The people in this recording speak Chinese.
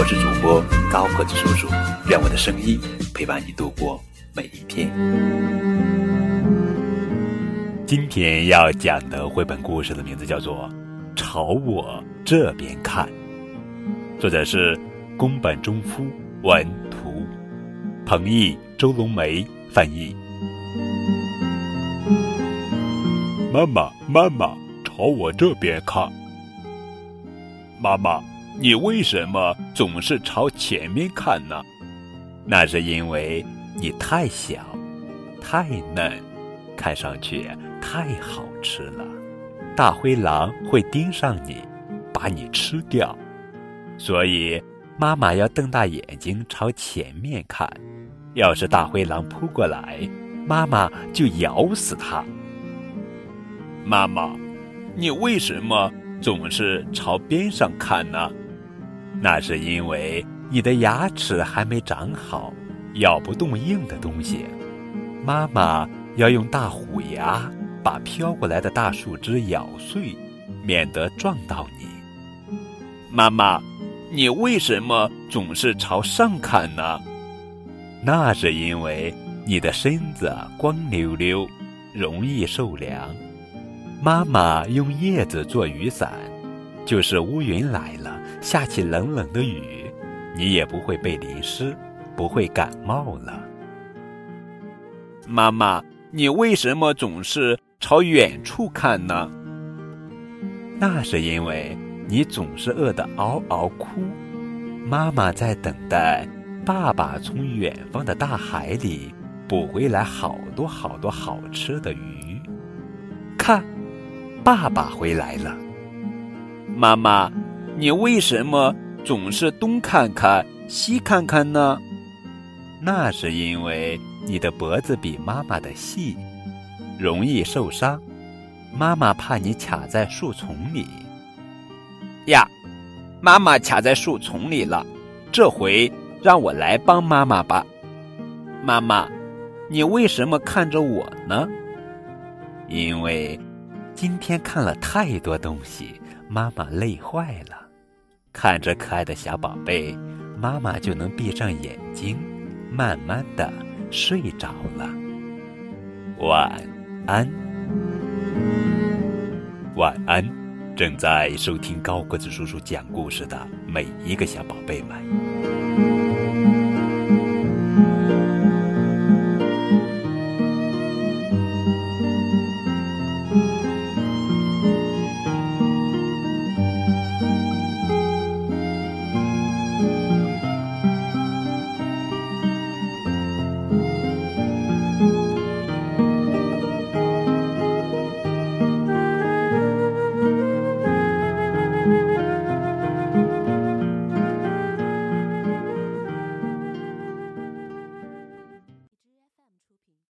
我是主播高个子叔叔，愿我的声音陪伴你度过每一天。今天要讲的绘本故事的名字叫做《朝我这边看》，作者是宫本忠夫，文图，彭毅、周龙梅翻译。妈妈，妈妈，朝我这边看。妈妈，你为什么总是朝前面看呢？那是因为你太小，太嫩，看上去太好吃了。大灰狼会盯上你，把你吃掉。所以，妈妈要瞪大眼睛朝前面看。要是大灰狼扑过来，妈妈就咬死它。妈妈，你为什么总是朝边上看呢？那是因为你的牙齿还没长好，咬不动硬的东西。妈妈要用大虎牙把飘过来的大树枝咬碎，免得撞到你。妈妈，你为什么总是朝上看呢？那是因为你的身子光溜溜，容易受凉。妈妈用叶子做雨伞，就是乌云来了，下起冷冷的雨，你也不会被淋湿，不会感冒了。妈妈，你为什么总是朝远处看呢？那是因为你总是饿得嗷嗷哭，妈妈在等待爸爸从远方的大海里捕回来好多好多好吃的鱼。看。爸爸回来了，妈妈，你为什么总是东看看西看看呢？那是因为你的脖子比妈妈的细，容易受伤。妈妈怕你卡在树丛里。呀，妈妈卡在树丛里了，这回让我来帮妈妈吧。妈妈，你为什么看着我呢？因为。今天看了太多东西，妈妈累坏了。看着可爱的小宝贝，妈妈就能闭上眼睛，慢慢的睡着了。晚安，晚安，正在收听高个子叔叔讲故事的每一个小宝贝们。